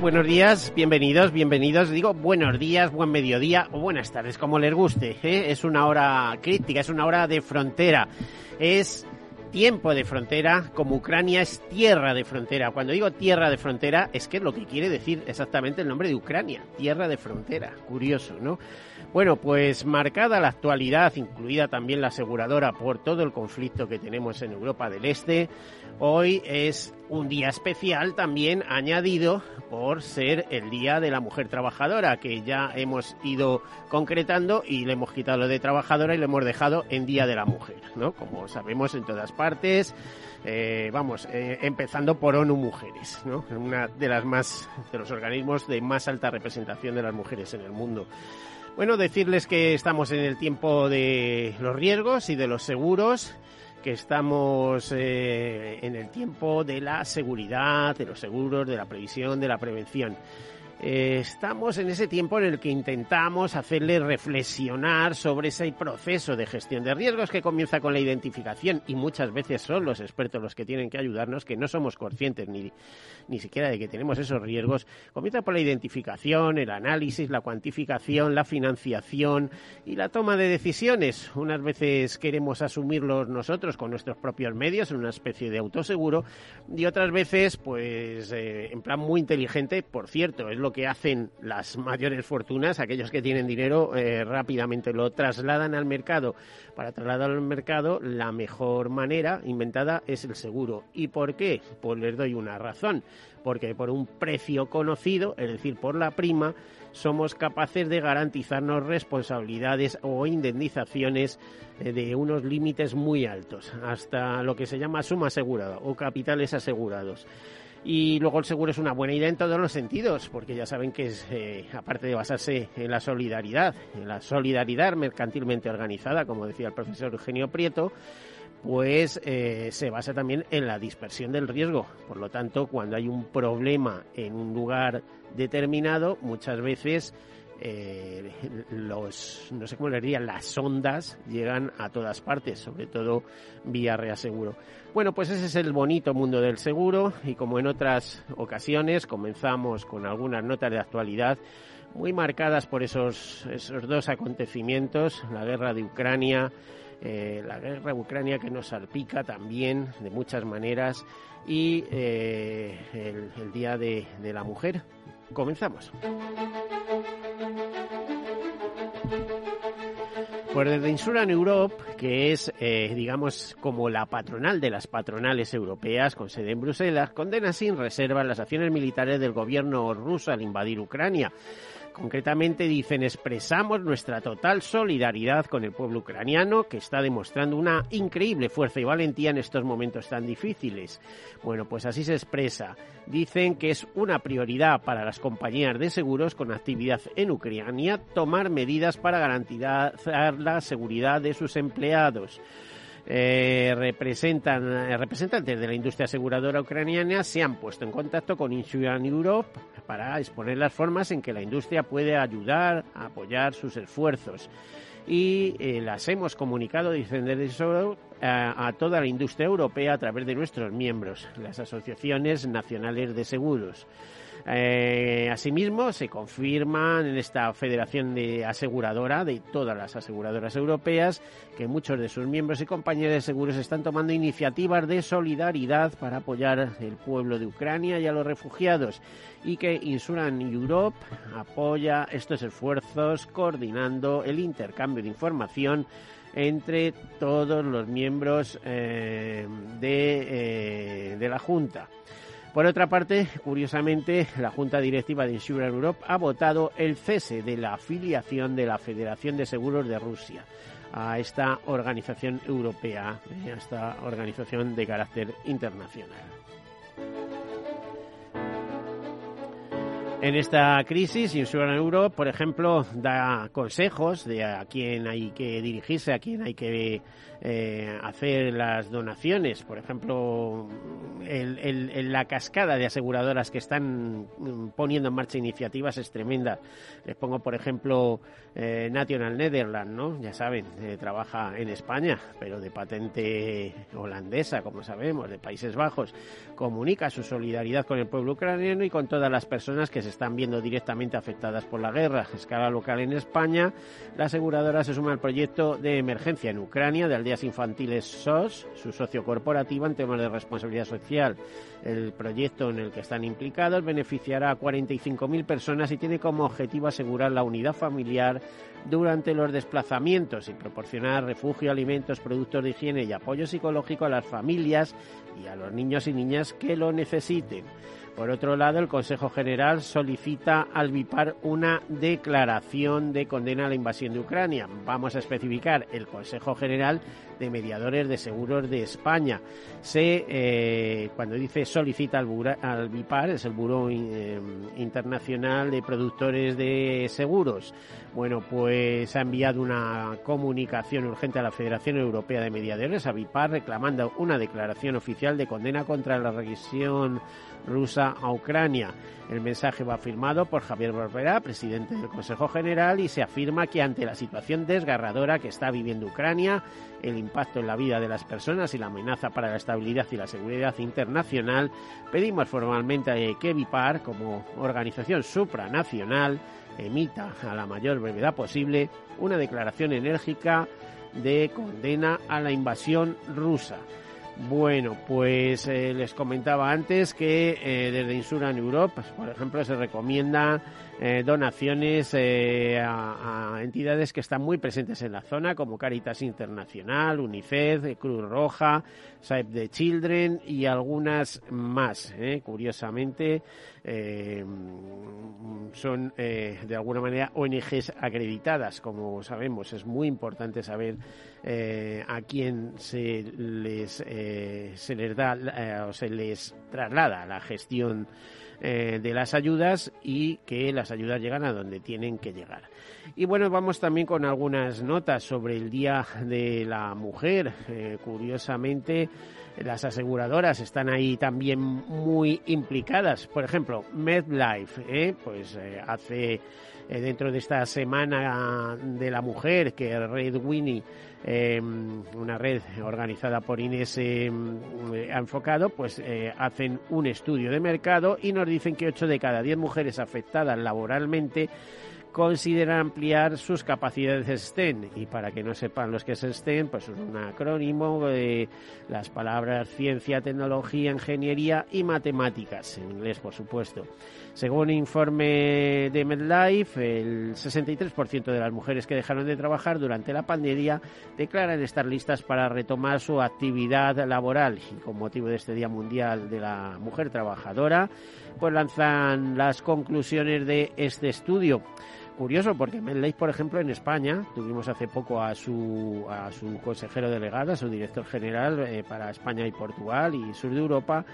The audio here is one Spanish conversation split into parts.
Buenos días, bienvenidos, bienvenidos. Digo buenos días, buen mediodía o buenas tardes, como les guste. ¿eh? Es una hora crítica, es una hora de frontera. Es tiempo de frontera, como Ucrania es tierra de frontera. Cuando digo tierra de frontera, es que es lo que quiere decir exactamente el nombre de Ucrania, tierra de frontera. Curioso, ¿no? Bueno, pues marcada la actualidad, incluida también la aseguradora por todo el conflicto que tenemos en Europa del Este, Hoy es un día especial también añadido por ser el Día de la Mujer Trabajadora, que ya hemos ido concretando y le hemos quitado lo de trabajadora y lo hemos dejado en Día de la Mujer, ¿no? Como sabemos en todas partes, eh, vamos, eh, empezando por ONU Mujeres, ¿no? Una de las más, de los organismos de más alta representación de las mujeres en el mundo. Bueno, decirles que estamos en el tiempo de los riesgos y de los seguros que estamos eh, en el tiempo de la seguridad, de los seguros, de la previsión, de la prevención. Eh, estamos en ese tiempo en el que intentamos hacerle reflexionar sobre ese proceso de gestión de riesgos que comienza con la identificación y muchas veces son los expertos los que tienen que ayudarnos, que no somos conscientes ni, ni siquiera de que tenemos esos riesgos. Comienza por la identificación, el análisis, la cuantificación, la financiación y la toma de decisiones. Unas veces queremos asumirlos nosotros con nuestros propios medios en una especie de autoseguro y otras veces, pues, eh, en plan muy inteligente, por cierto, es lo que hacen las mayores fortunas, aquellos que tienen dinero, eh, rápidamente lo trasladan al mercado. Para trasladarlo al mercado, la mejor manera inventada es el seguro. ¿Y por qué? Pues les doy una razón. Porque por un precio conocido, es decir, por la prima, somos capaces de garantizarnos responsabilidades o indemnizaciones eh, de unos límites muy altos, hasta lo que se llama suma asegurada o capitales asegurados. Y luego el seguro es una buena idea en todos los sentidos, porque ya saben que es, eh, aparte de basarse en la solidaridad, en la solidaridad mercantilmente organizada, como decía el profesor Eugenio Prieto, pues eh, se basa también en la dispersión del riesgo. Por lo tanto, cuando hay un problema en un lugar determinado, muchas veces eh, los, no sé cómo le diría, las ondas llegan a todas partes, sobre todo vía reaseguro. Bueno, pues ese es el bonito mundo del seguro y como en otras ocasiones comenzamos con algunas notas de actualidad muy marcadas por esos, esos dos acontecimientos, la guerra de Ucrania, eh, la guerra de Ucrania que nos salpica también de muchas maneras y eh, el, Día de la Mujer. Comenzamos. Pues desde Insuran Europe, que es, eh, digamos, como la patronal de las patronales europeas con sede en Bruselas, condena sin reserva las acciones militares del gobierno ruso al invadir Ucrania. Concretamente dicen expresamos nuestra total solidaridad con el pueblo ucraniano que está demostrando una increíble fuerza y valentía en estos momentos tan difíciles. Bueno, pues así se expresa. Dicen que es una prioridad para las compañías de seguros con actividad en Ucrania tomar medidas para garantizar la seguridad de sus empleados. Eh, eh, representantes de la industria aseguradora ucraniana se han puesto en contacto con Insurance Europe para exponer las formas en que la industria puede ayudar a apoyar sus esfuerzos. y eh, las hemos comunicado, dicen desde eso, a, toda la industria europea a través de nuestros miembros, las asociaciones nacionales de seguros. Eh, asimismo, se confirman en esta federación de aseguradora de todas las aseguradoras europeas que muchos de sus miembros y compañeros de seguros están tomando iniciativas de solidaridad para apoyar el pueblo de Ucrania y a los refugiados y que Insuran Europe apoya estos esfuerzos coordinando el intercambio de información entre todos los miembros eh, eh, de la Junta. Por otra parte, curiosamente, la Junta Directiva de Insurance Europe ha votado el cese de la afiliación de la Federación de Seguros de Rusia a esta organización europea, a esta organización de carácter internacional. En esta crisis, Insurance Europe, por ejemplo, da consejos de a quién hay que dirigirse, a quién hay que eh, hacer las donaciones. Por ejemplo, la cascada de aseguradoras que están mm, poniendo en marcha iniciativas es tremenda. Les pongo, por ejemplo, eh, National Netherlands, ¿no? Ya saben, eh, trabaja en España, pero de patente holandesa, como sabemos, de Países Bajos. Comunica su solidaridad con el pueblo ucraniano y con todas las personas que se están viendo directamente afectadas por la guerra. A escala local en España, la aseguradora se suma al proyecto de emergencia en Ucrania de Aldeas Infantiles SOS, su socio corporativo en temas de responsabilidad social. El proyecto en el que están implicados beneficiará a 45.000 personas y tiene como objetivo asegurar la unidad familiar durante los desplazamientos y proporcionar refugio, alimentos, productos de higiene y apoyo psicológico a las familias y a los niños y niñas que lo necesiten. Por otro lado, el Consejo General solicita al BIPAR una declaración de condena a la invasión de Ucrania. Vamos a especificar el Consejo General de Mediadores de Seguros de España. Se, eh, cuando dice solicita al, BIPAR, es el Buró eh, Internacional de Productores de Seguros. Bueno, pues ha enviado una comunicación urgente a la Federación Europea de Mediadores, a BIPAR, reclamando una declaración oficial de condena contra la regresión rusa a Ucrania. El mensaje va firmado por Javier Barbera, presidente del Consejo General, y se afirma que ante la situación desgarradora que está viviendo Ucrania, el impacto en la vida de las personas y la amenaza para la estabilidad y la seguridad internacional, pedimos formalmente que VIPAR, como organización supranacional, emita a la mayor brevedad posible una declaración enérgica de condena a la invasión rusa. Bueno, pues eh, les comentaba antes que eh, desde Insuran Europe, pues, por ejemplo, se recomienda eh, donaciones a, a, entidades que están muy presentes en la zona, como Caritas Internacional, UNICEF, Cruz Roja, Save the Children y algunas más. Curiosamente, son de alguna manera ONGs acreditadas, como sabemos. Es muy importante saber a quién se les se les da eh, o se les traslada la gestión eh, de las ayudas y que las ayudas llegan a donde tienen que llegar. Y bueno, vamos también con algunas notas sobre el Día de la Mujer. Eh, curiosamente, las aseguradoras están ahí también muy implicadas. Por ejemplo, MedLife, pues hace dentro de esta semana de la mujer que Red Winnie Em, una red organizada por Inés em, ha enfocado, pues eh, hacen un estudio de mercado y nos dicen que 8 de cada 10 mujeres afectadas laboralmente consideran ampliar sus capacidades STEM. Y para que no sepan los que es STEM, pues es un acrónimo de las palabras ciencia, tecnología, ingeniería y matemáticas, en inglés por supuesto. Según informe de MedLife, el 63% de las mujeres que dejaron de trabajar durante la pandemia declaran estar listas para retomar su actividad laboral. Y con motivo de este Día Mundial de la Mujer Trabajadora, pues lanzan las conclusiones de este estudio. Curioso porque MedLife, por ejemplo, en España, tuvimos hace poco a su, a su consejero delegado, a su director general eh, para España y Portugal y sur de Europa,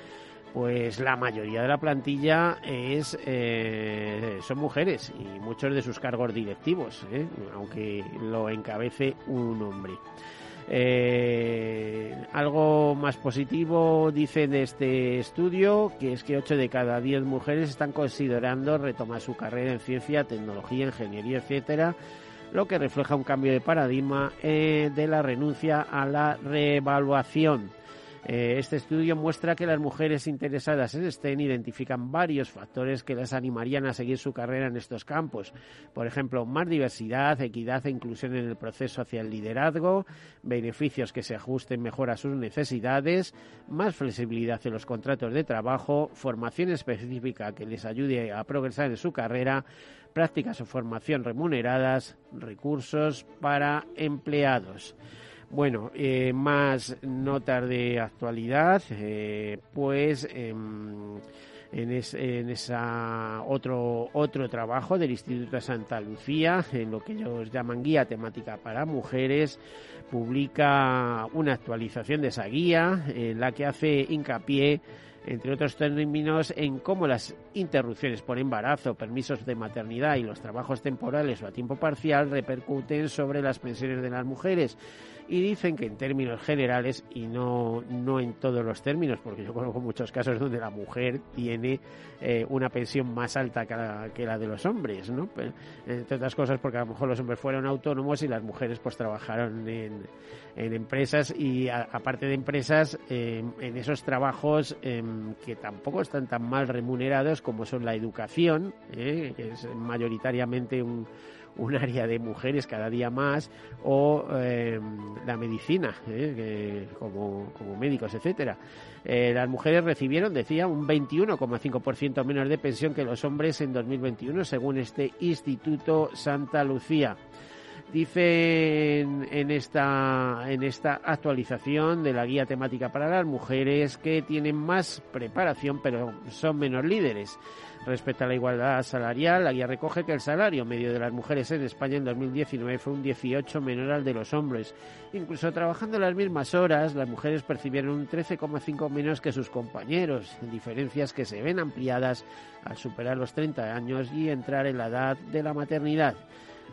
pues la mayoría de la plantilla es eh, son mujeres y muchos de sus cargos directivos, ¿eh? aunque lo encabece un hombre. Eh, algo más positivo dice de este estudio, que es que 8 de cada 10 mujeres están considerando retomar su carrera en ciencia, tecnología, ingeniería, etcétera, lo que refleja un cambio de paradigma eh, de la renuncia a la reevaluación. Eh, este estudio muestra que las mujeres interesadas en STEM identifican varios factores que las animarían a seguir su carrera en estos campos. Por ejemplo, más diversidad, equidad e inclusión en el proceso hacia el liderazgo, beneficios que se ajusten mejor a sus necesidades, más flexibilidad en los contratos de trabajo, formación específica que les ayude a progresar en su carrera, prácticas o formación remuneradas, recursos para empleados. Bueno, eh, más notas de actualidad, eh, pues em, en, en esa otro otro trabajo del Instituto de Santa Lucía, en lo que ellos llaman guía temática para mujeres, publica una actualización de esa guía en la que hace hincapié entre otros términos, en cómo las interrupciones por embarazo, permisos de maternidad y los trabajos temporales o a tiempo parcial repercuten sobre las pensiones de las mujeres y dicen que en términos generales y no, no en todos los términos, porque yo conozco muchos casos donde la mujer tiene eh, una pensión más alta que la, que la de los hombres, ¿no? entre otras cosas porque a lo mejor los hombres fueron autónomos y las mujeres pues trabajaron en, en empresas y aparte de empresas en esos trabajos em, que tampoco están tan mal remunerados como son la educación, ¿eh? que es mayoritariamente un un área de mujeres cada día más o eh, la medicina ¿eh? como, como, médicos etcétera eh, las mujeres recibieron decía un 21,5% menos de pensión que los hombres en 2021 según este Instituto Santa Lucía Dice en, esta, en esta actualización de la guía temática para las mujeres que tienen más preparación pero son menos líderes. Respecto a la igualdad salarial, la guía recoge que el salario medio de las mujeres en España en 2019 fue un 18 menor al de los hombres. Incluso trabajando las mismas horas, las mujeres percibieron un 13,5 menos que sus compañeros, diferencias que se ven ampliadas al superar los 30 años y entrar en la edad de la maternidad.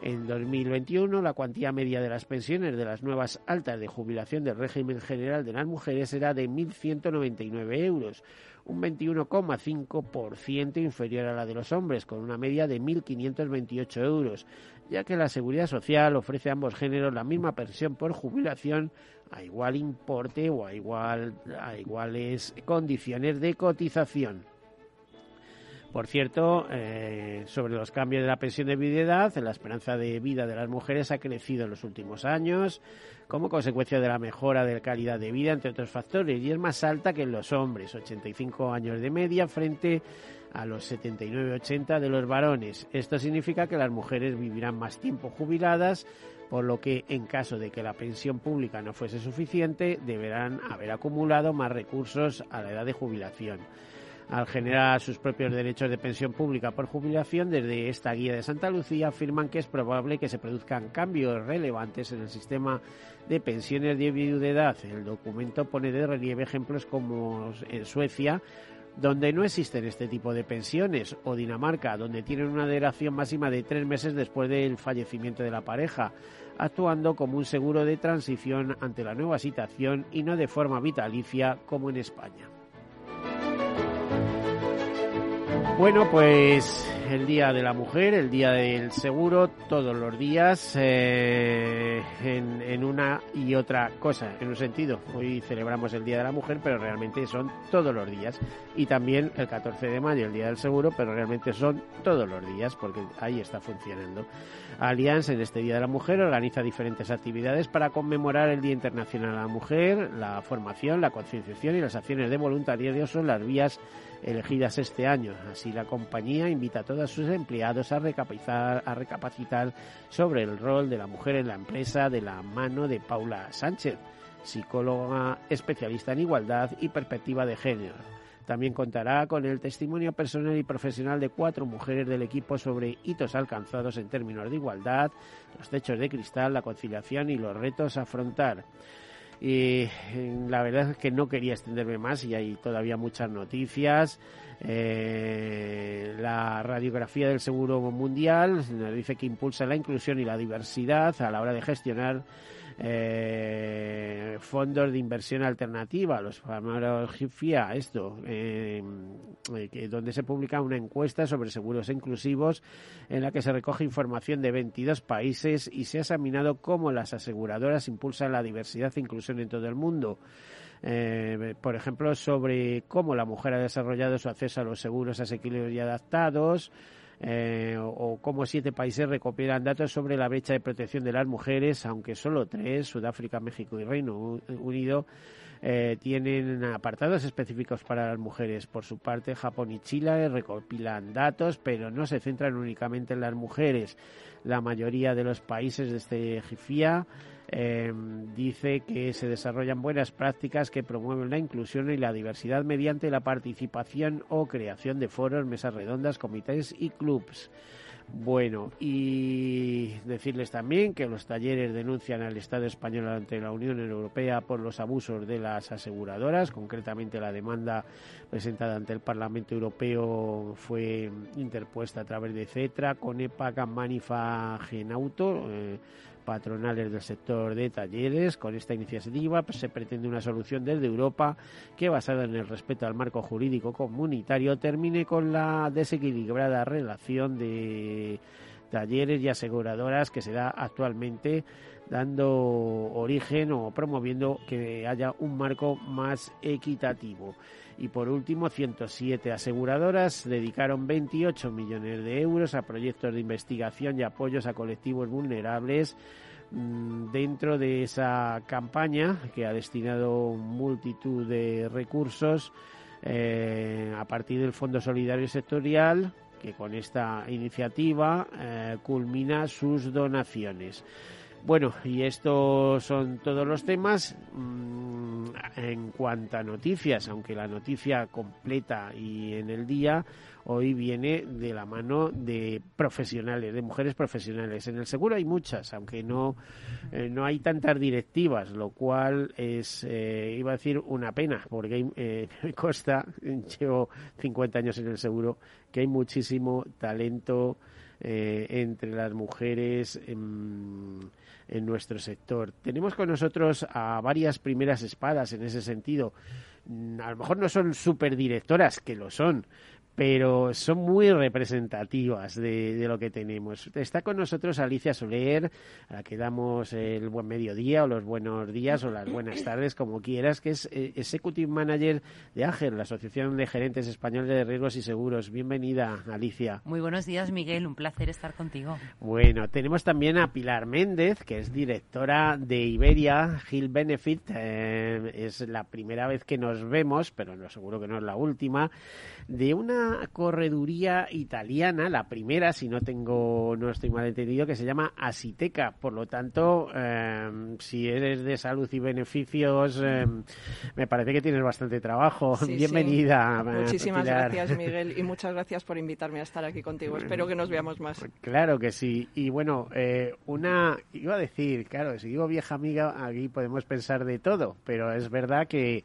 En 2021, la cuantía media de las pensiones de las nuevas altas de jubilación del régimen general de las mujeres era de 1.199 euros, un 21,5% inferior a la de los hombres, con una media de 1.528 euros, ya que la Seguridad Social ofrece a ambos géneros la misma pensión por jubilación a igual importe o a, igual, a iguales condiciones de cotización. Por cierto, eh, sobre los cambios de la pensión de viudedad, la esperanza de vida de las mujeres ha crecido en los últimos años como consecuencia de la mejora de la calidad de vida, entre otros factores, y es más alta que en los hombres, 85 años de media frente a los 79-80 de los varones. Esto significa que las mujeres vivirán más tiempo jubiladas, por lo que en caso de que la pensión pública no fuese suficiente, deberán haber acumulado más recursos a la edad de jubilación al generar sus propios derechos de pensión pública por jubilación, desde esta guía de Santa Lucía afirman que es probable que se produzcan cambios relevantes en el sistema de pensiones de viudedad. El documento pone de relieve ejemplos como en Suecia, donde no existen este tipo de pensiones, o Dinamarca, donde tienen una duración máxima de tres meses después del fallecimiento de la pareja, actuando como un seguro de transición ante la nueva situación y no de forma vitalicia como en España. Bueno, pues el Día de la Mujer, el Día del Seguro, todos los días eh, en, una y otra cosa, en un sentido. Hoy celebramos el Día de la Mujer, pero realmente son todos los días. Y también el 14 de mayo, el Día del Seguro, pero realmente son todos los días, porque ahí está funcionando. Alianza en este Día de la Mujer organiza diferentes actividades para conmemorar el Día Internacional de la Mujer, la formación, la concienciación y las acciones de voluntariado son las vías elegidas este año. Así la compañía invita a todos sus empleados a recapacitar, a recapacitar sobre el rol de la mujer en la empresa de la mano de Paula Sánchez, psicóloga especialista en igualdad y perspectiva de género. También contará con el testimonio personal y profesional de cuatro mujeres del equipo sobre hitos alcanzados en términos de igualdad, los techos de cristal, la conciliación y los retos a afrontar. Y la verdad es que no quería extenderme más y hay todavía muchas noticias. Eh, la radiografía del Seguro Mundial nos dice que impulsa la inclusión y la diversidad a la hora de gestionar eh, fondos de inversión alternativa, los GIFIA, esto, eh, donde se publica una encuesta sobre seguros inclusivos en la que se recoge información de 22 países y se ha examinado cómo las aseguradoras impulsan la diversidad e inclusión en todo el mundo. Eh, por ejemplo, sobre cómo la mujer ha desarrollado su acceso a los seguros asequibles y adaptados, eh, o cómo siete países recopilan datos sobre la brecha de protección de las mujeres, aunque solo tres, Sudáfrica, México y Reino Unido, eh, tienen apartados específicos para las mujeres. Por su parte, Japón y Chile recopilan datos, pero no se centran únicamente en las mujeres. La mayoría de los países de este GIFIA eh, dice que se desarrollan buenas prácticas que promueven la inclusión y la diversidad mediante la participación o creación de foros, mesas redondas, comités y clubs. Bueno, y decirles también que los talleres denuncian al Estado español ante la Unión Europea por los abusos de las aseguradoras. Concretamente, la demanda presentada ante el Parlamento Europeo fue interpuesta a través de CETRA, CONEPA, Camanifa, Genauto. Eh, patronales del sector de talleres. Con esta iniciativa pues, se pretende una solución desde Europa que, basada en el respeto al marco jurídico comunitario, termine con la desequilibrada relación de talleres y aseguradoras que se da actualmente dando origen o promoviendo que haya un marco más equitativo. Y por último, 107 aseguradoras dedicaron 28 millones de euros a proyectos de investigación y apoyos a colectivos vulnerables mm, dentro de esa campaña que ha destinado multitud de recursos eh, a partir del Fondo Solidario Sectorial que con esta iniciativa eh, culmina sus donaciones. Bueno, y estos son todos los temas. Mm, en cuanto a noticias, aunque la noticia completa y en el día hoy viene de la mano de profesionales, de mujeres profesionales. En el seguro hay muchas, aunque no, eh, no hay tantas directivas, lo cual es, eh, iba a decir, una pena, porque eh, me consta, llevo 50 años en el seguro, que hay muchísimo talento entre las mujeres. En, en nuestro sector. Tenemos con nosotros a varias primeras espadas en ese sentido. Mm, a lo mejor no son superdirectoras, que lo son, pero son muy representativas de, de, lo que tenemos. Está con nosotros Alicia Soler, a la que damos el buen mediodía o los buenos días o las buenas tardes, como quieras, que es eh, Executive Manager de AGER, la Asociación de Gerentes Españoles de Riesgos y Seguros. Bienvenida, Alicia. Muy buenos días, Miguel. Un placer estar contigo. Bueno, tenemos también a Pilar Méndez, que es directora de Iberia Hill Benefit. Eh, es la primera vez que nos vemos, pero no seguro que no es la última, de una correduría italiana, la primera, si no tengo, no estoy mal entendido, que se llama Asiteca. Por lo tanto, em, si eres de salud y beneficios, em, me parece que tienes bastante trabajo. Bienvenida. Eh, Muchísimas gracias, Miguel, y muchas gracias por invitarme a estar aquí contigo. Espero que nos veamos más. Claro que sí. Y bueno, eh, una, iba a decir, claro, si digo vieja amiga, aquí podemos pensar de todo, pero es verdad que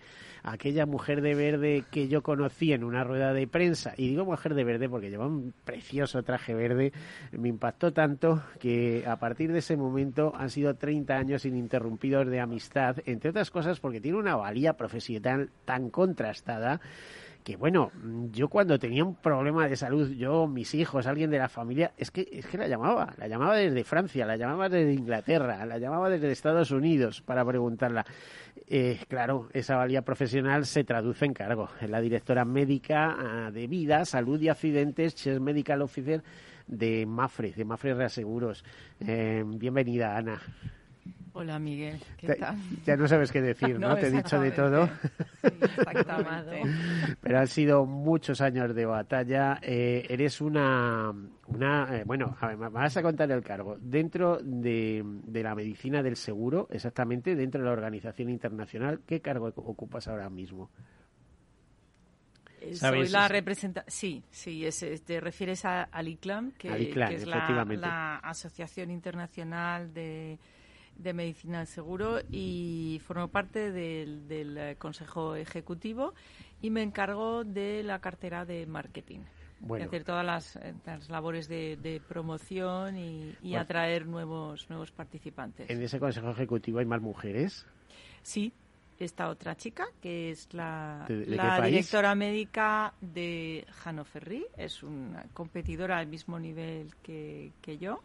aquella mujer de verde que yo conocí en una rueda de prensa, y digo mujer de verde porque llevaba un precioso traje verde, me impactó tanto que a partir de ese momento han sido 30 años ininterrumpidos de amistad, entre otras cosas porque tiene una valía profesional tan contrastada que bueno, yo cuando tenía un problema de salud, yo, mis hijos, alguien de la familia, es que, es que la llamaba, la llamaba desde Francia, la llamaba desde Inglaterra, la llamaba desde Estados Unidos para preguntarla. Eh, claro, esa valía profesional se traduce en cargo. Es la directora médica ah, de vida, salud y accidentes, Chief Medical Officer de Mafre, de Mafre Reaseguros. Eh, bienvenida, Ana. Hola Miguel, ¿qué tal? Ya no sabes qué decir, ¿no? Te he dicho de todo. exactamente. Pero han sido muchos años de batalla. Eh, eres una, una eh, bueno, a ver, vas a contar el cargo. Dentro de, de, la medicina del seguro, exactamente, dentro de la organización internacional, ¿qué cargo ocupas ahora mismo? Eh, soy la representante. Sí, sí, te refieres a, al ICLAM, que, es la Asociación Internacional de de Medicina del Seguro y formo parte del, del, Consejo Ejecutivo y me encargo de la cartera de marketing. hacer todas las, labores de, promoción y, atraer nuevos, nuevos participantes. ¿En ese Consejo Ejecutivo hay más mujeres? Sí, esta otra chica, que es la, directora médica de Hannover es una competidora al mismo nivel que, yo,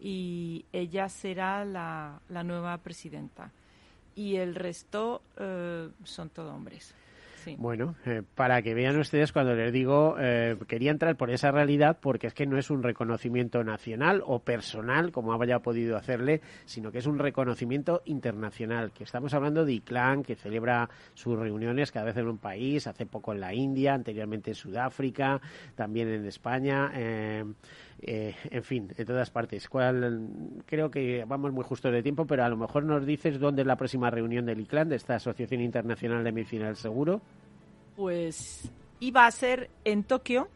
y ella será la, nueva presidenta. Y el resto eh, son todos hombres. Bueno, eh, para que vean ustedes cuando les digo, eh, quería entrar por esa realidad porque es que no es un reconocimiento nacional o personal, como haya podido hacerle, sino que es un reconocimiento internacional, que estamos hablando de ICLAN, que celebra sus reuniones cada vez en un país, hace poco en la India, anteriormente en Sudáfrica, también en España. Eh, en fin, en todas partes. creo que vamos muy justo de tiempo, pero a lo mejor nos dices dónde es la próxima reunión del ICLAN, de esta Asociación Internacional de Medicina del Seguro. Pues iba a ser en Tokio,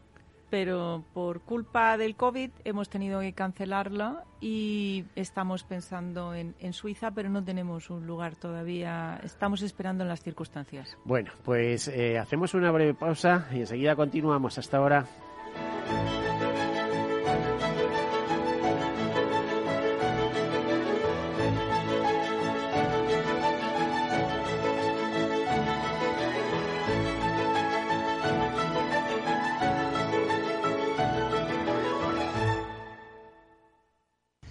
pero por culpa del COVID hemos tenido que cancelarla y estamos pensando en, Suiza, pero no tenemos un lugar todavía. Estamos esperando en las circunstancias. Bueno, pues eh, hacemos una breve pausa y enseguida continuamos. Hasta ahora.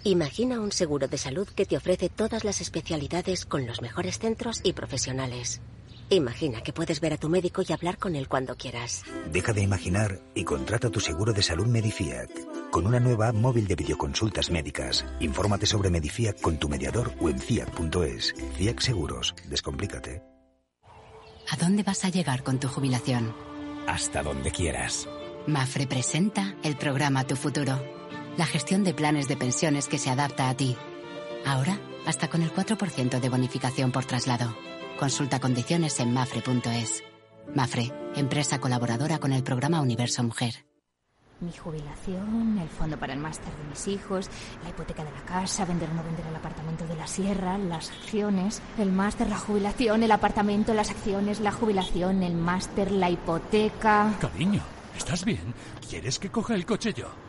Imagina un seguro de salud que te ofrece todas las especialidades con los mejores centros y profesionales. Imagina que puedes ver a tu médico y hablar con él cuando quieras. Deja de imaginar y contrata tu seguro de salud Medifiac. Con una nueva app móvil de videoconsultas médicas. Infórmate sobre Medifiac con tu mediador o en fiac.es. Fiac Seguros. Descomplícate. ¿A dónde vas a llegar con tu jubilación? Hasta donde quieras. Mafre presenta el programa Tu Futuro la gestión de planes de pensiones que se adapta a ti. Ahora, hasta con el 4% de bonificación por traslado. Consulta condiciones en mafre.es. Mafre, empresa colaboradora con el programa Universo Mujer. Mi jubilación, el fondo para el máster de mis hijos, la hipoteca de la casa, vender o no vender el apartamento de la sierra, las acciones, el máster, la jubilación, el apartamento, las acciones, la jubilación, el máster, la hipoteca. Cariño, ¿estás bien? ¿Quieres que coja el coche yo?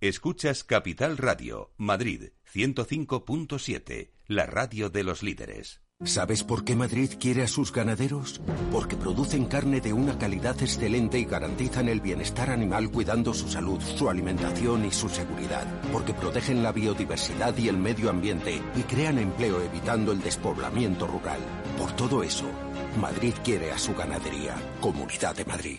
Escuchas Capital Radio, Madrid 105.7, la radio de los líderes. ¿Sabes por qué Madrid quiere a sus ganaderos? Porque producen carne de una calidad excelente y garantizan el bienestar animal cuidando su salud, su alimentación y su seguridad. Porque protegen la biodiversidad y el medio ambiente y crean empleo evitando el despoblamiento rural. Por todo eso, Madrid quiere a su ganadería. Comunidad de Madrid.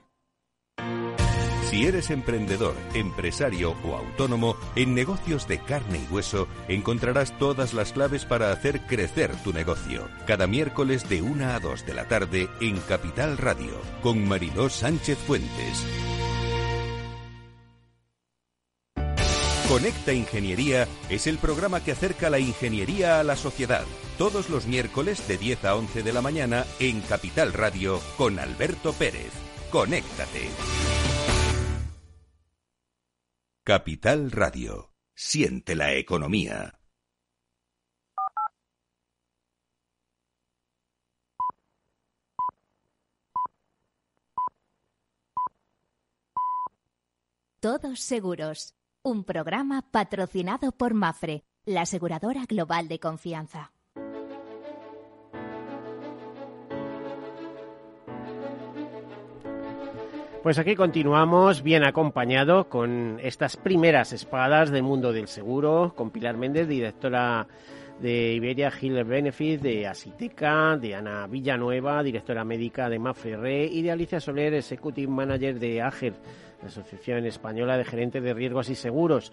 Si eres emprendedor, empresario o autónomo, en negocios de carne y hueso encontrarás todas las claves para hacer crecer tu negocio. Cada miércoles de 1 a 2 de la tarde en Capital Radio, con Mariló Sánchez Fuentes. Conecta Ingeniería es el programa que acerca la ingeniería a la sociedad. Todos los miércoles de 10 a 11 de la mañana en Capital Radio con Alberto Pérez. Conéctate. Capital Radio. Siente la economía. Todos seguros. Un programa patrocinado por Mafre, la aseguradora global de confianza. Pues aquí continuamos bien acompañado con estas primeras espadas del mundo del seguro, con Pilar Méndez, directora de Iberia Healer Benefit, de Asiteca, de Ana Villanueva, directora médica de Mafre y de Alicia Soler, Executive Manager de AGER, la Asociación Española de Gerentes de Riesgos y Seguros.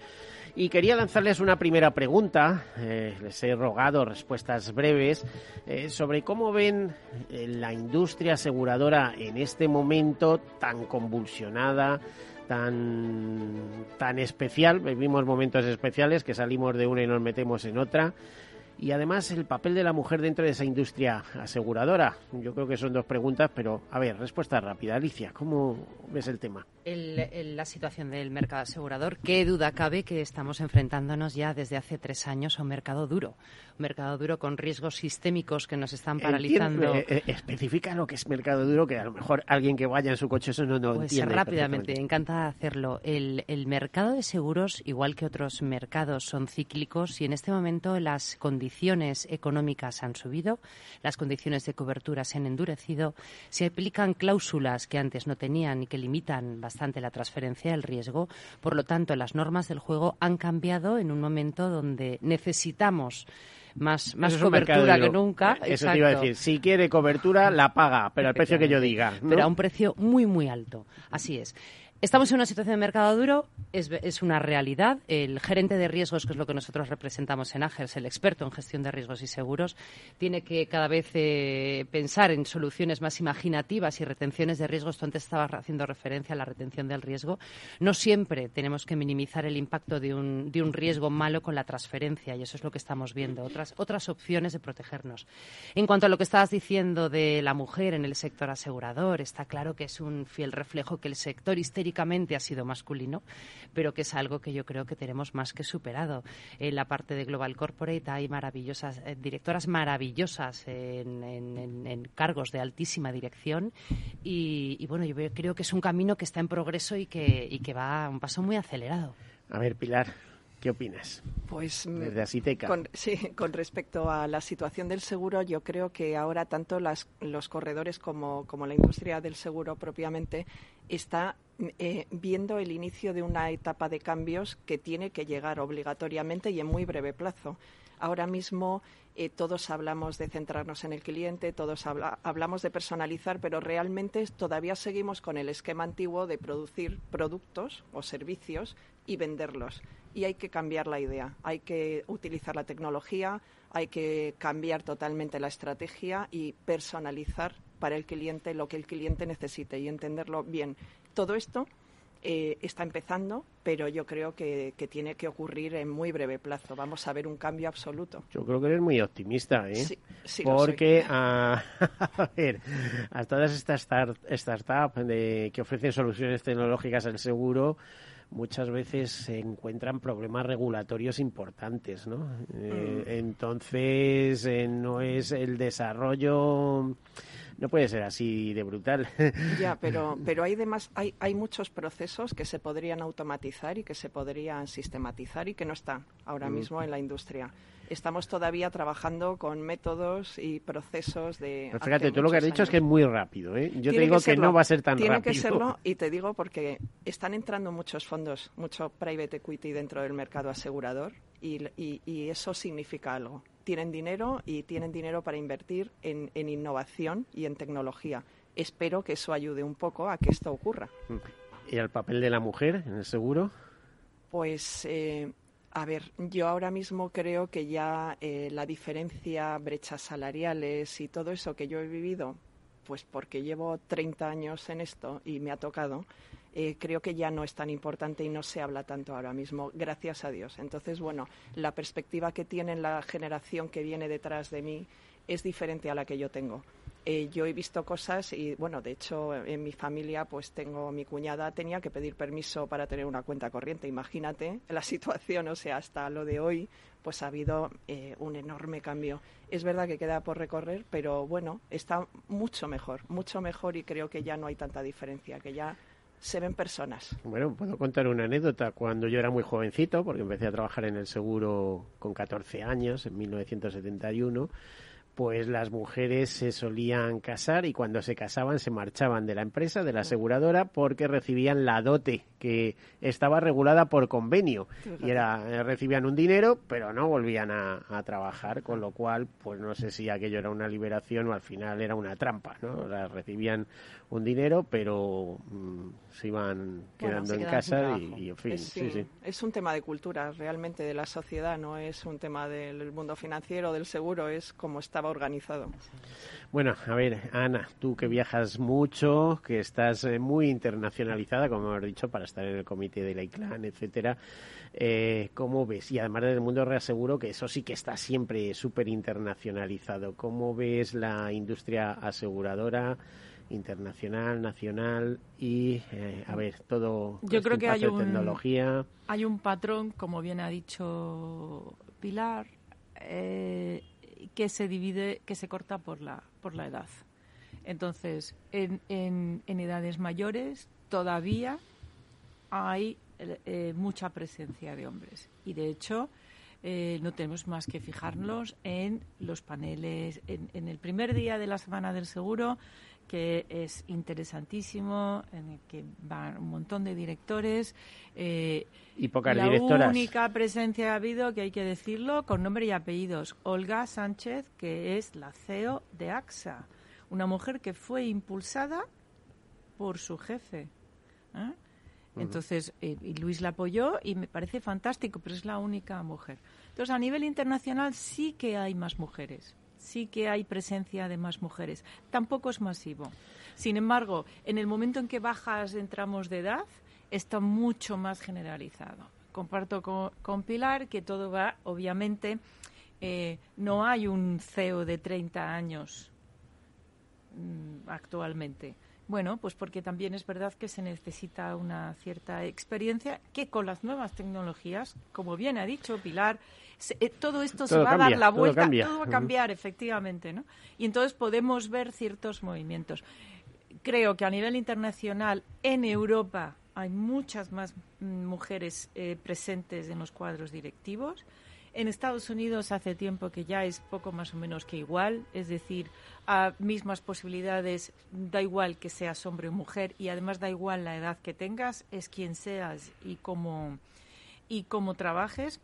Y quería lanzarles una primera pregunta, eh, les he rogado respuestas breves, eh, sobre cómo ven eh, la industria aseguradora en este momento tan convulsionada, tan, tan especial. Vivimos momentos especiales que salimos de una y nos metemos en otra y además el papel de la mujer dentro de esa industria aseguradora. Yo creo que son dos preguntas, pero a ver, respuesta rápida. Alicia, ¿cómo ves el tema? la situación del mercado asegurador, qué duda cabe que estamos enfrentándonos ya desde hace tres años a un mercado duro. Un mercado duro con riesgos sistémicos que nos están paralizando. Eh, eh, especifica lo que es mercado duro, que a lo mejor alguien que vaya en su coche eso no, no pues entiende. rápidamente, encanta hacerlo. El, el mercado de seguros, igual que otros mercados, son cíclicos y en este momento las condiciones económicas han subido, las condiciones de cobertura se han endurecido, se aplican cláusulas que antes no tenían y que limitan bastante la transferencia del riesgo. Por lo tanto, las normas del juego han cambiado en un momento donde necesitamos más, más cobertura que nunca. Eso te iba a decir. Si quiere cobertura, la paga, pero al precio que yo diga. Pero a un precio muy, muy alto. Así es. Estamos en una situación de mercado duro, es, una realidad. El gerente de riesgos, que es lo que nosotros representamos en AGERS, el experto en gestión de riesgos y seguros, tiene que cada vez eh, pensar en soluciones más imaginativas y retenciones de riesgos. Tú antes estabas haciendo referencia a la retención del riesgo. No siempre tenemos que minimizar el impacto de un, riesgo malo con la transferencia, y eso es lo que estamos viendo. Otras, otras opciones de protegernos. En cuanto a lo que estabas diciendo de la mujer en el sector asegurador, está claro que es un fiel reflejo que el sector histérico ha sido masculino, pero que es algo que yo creo que tenemos más que superado. En la parte de Global Corporate hay maravillosas, eh, directoras maravillosas en, cargos de altísima dirección y, bueno, yo creo que es un camino que está en progreso y que, y que va a un paso muy acelerado. A ver, Pilar, ¿Qué opinas? Pues mm, desde Asiteca. Con, sí, con respecto a la situación del seguro, yo creo que ahora tanto las, los corredores como, como la industria del seguro propiamente está eh, viendo el inicio de una etapa de cambios que tiene que llegar obligatoriamente y en muy breve plazo. Ahora mismo eh, todos hablamos de centrarnos en el cliente, todos hablamos de personalizar, pero realmente todavía seguimos con el esquema antiguo de producir productos o servicios y venderlos. Y hay que cambiar la idea, hay que utilizar la tecnología, hay que cambiar totalmente la estrategia y personalizar para el cliente lo que el cliente necesite y entenderlo bien. Todo esto eh, está empezando, pero yo creo que, tiene que ocurrir en muy breve plazo. Vamos a ver un cambio absoluto. Yo creo que eres muy optimista, ¿eh? Sí, Porque, a, ver, a todas estas startups que ofrecen soluciones tecnológicas al seguro, muchas veces se encuentran problemas regulatorios importantes, ¿no? Eh, mm. entonces, eh, no es el desarrollo no puede ser así de brutal. Ya, pero, pero hay, demás, hay, hay muchos procesos que se podrían automatizar y que se podrían sistematizar y que no están ahora mismo en la industria. Estamos todavía trabajando con métodos y procesos de. fíjate, tú lo que has dicho es que es muy rápido. ¿eh? Yo te digo que, no va a ser tan rápido. Tiene que serlo y te digo porque están entrando muchos fondos, mucho private equity dentro del mercado asegurador y, y, y eso significa algo tienen dinero y tienen dinero para invertir en, innovación y en tecnología. Espero que eso ayude un poco a que esto ocurra. ¿Y el papel de la mujer en el seguro? Pues, eh, a ver, yo ahora mismo creo que ya eh, la diferencia, brechas salariales y todo eso que yo he vivido, pues porque llevo 30 años en esto y me ha tocado, eh, creo que ya no es tan importante y no se habla tanto ahora mismo, gracias a Dios. Entonces, bueno, la perspectiva que tiene la generación que viene detrás de mí es diferente a la que yo tengo. Eh, yo he visto cosas y, bueno, de hecho, en mi familia, pues tengo mi cuñada, tenía que pedir permiso para tener una cuenta corriente. Imagínate la situación, o sea, hasta lo de hoy, pues ha habido eh, un enorme cambio. Es verdad que queda por recorrer, pero bueno, está mucho mejor, mucho mejor y creo que ya no hay tanta diferencia, que ya se ven personas. Bueno, puedo contar una anécdota. Cuando yo era muy jovencito, porque empecé a trabajar en el seguro con 14 años, en 1971, pues las mujeres se solían casar y cuando se casaban se marchaban de la empresa, de la aseguradora, porque recibían la dote que estaba regulada por convenio y era eh, recibían un dinero, pero no volvían a, trabajar, con lo cual, pues no sé si aquello era una liberación o al final era una trampa, ¿no? recibían un dinero, pero mm, se iban quedando en casa y, en fin. Es, sí, sí. es un tema de cultura realmente de la sociedad, no es un tema del mundo financiero, del seguro, es como estaba organizado. Bueno, a ver, Ana, tú que viajas mucho, que estás eh, muy internacionalizada, como hemos dicho, para estar en el comité de la ICLAN, etcétera, eh, ¿cómo ves? Y además del mundo reaseguro, que eso sí que está siempre súper internacionalizado. ¿Cómo ves la industria aseguradora? Internacional, nacional y, eh, a ver, todo Yo creo que hay un, tecnología. Hay un patrón, como bien ha dicho Pilar, eh, que se divide, que se corta por la, por la edad. Entonces, en, en, edades mayores todavía hay eh, mucha presencia de hombres. Y de hecho, no tenemos más que fijarnos en los paneles. En, en, el primer día de la Semana del Seguro que es interesantísimo, en el que van un montón de directores. Eh, y pocas la La única presencia ha habido, que hay que decirlo, con nombre y apellidos. Olga Sánchez, que es la CEO de AXA, una mujer que fue impulsada por su jefe. ¿eh? Entonces, eh, y Luis la apoyó y me parece fantástico, pero es la única mujer. Entonces, a nivel internacional sí que hay más mujeres sí que hay presencia de más mujeres. Tampoco es masivo. Sin embargo, en el momento en que bajas en tramos de edad, está mucho más generalizado. Comparto con, Pilar que todo va, obviamente, eh, no hay un CEO de 30 años mm, actualmente. Bueno, pues porque también es verdad que se necesita una cierta experiencia que con las nuevas tecnologías, como bien ha dicho Pilar, eh, todo esto se va a dar la vuelta, todo, va a cambiar, efectivamente, ¿no? Y entonces podemos ver ciertos movimientos. Creo que a nivel internacional, en Europa, hay muchas más mm, mujeres eh, presentes en los cuadros directivos. En Estados Unidos hace tiempo que ya es poco más o menos que igual, es decir, a mismas posibilidades, da igual que seas hombre o mujer y además da igual la edad que tengas, es quien seas y cómo, y cómo trabajes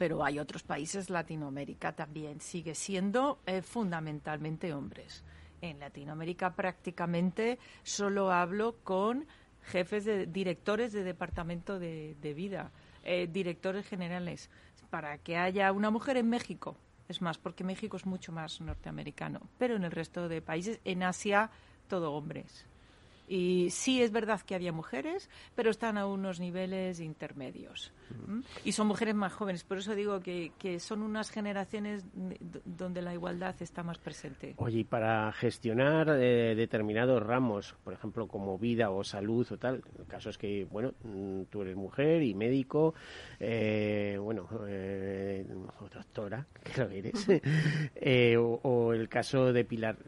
pero hay otros países, Latinoamérica también sigue siendo eh, fundamentalmente hombres. En Latinoamérica prácticamente solo hablo con jefes de directores de departamento de, vida, eh, directores generales, para que haya una mujer en México. Es más, porque México es mucho más norteamericano, pero en el resto de países, en Asia, todo hombres. Y sí es verdad que había mujeres, pero están a unos niveles intermedios. Y son mujeres más jóvenes. Por eso digo que, son unas generaciones donde la igualdad está más presente. Oye, y para gestionar eh, determinados ramos, por ejemplo, como vida o salud o tal, el caso es que, bueno, mm, tú eres mujer y médico, eh, bueno, eh, doctora, que lo eres, o, o, el caso de Pilar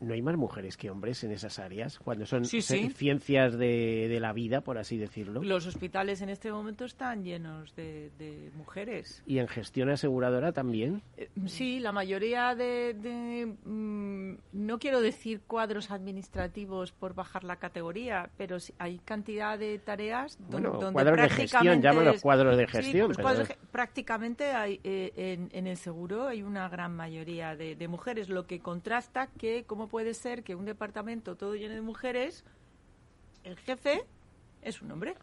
no hay más mujeres que hombres en esas áreas, cuando son ciencias de, de, la vida, por así decirlo. Los hospitales en este momento están llenos de, mujeres. ¿Y en gestión aseguradora también? Eh, sí, la mayoría de... Mm, no quiero decir cuadros administrativos por bajar la categoría, pero hay cantidad de tareas bueno, donde cuadros de gestión, llámalos cuadros de gestión. Pues prácticamente hay, eh, en, en, el seguro hay una gran mayoría de, de mujeres, lo que contrasta que como puede ser que un departamento todo lleno de mujeres el jefe es un hombre.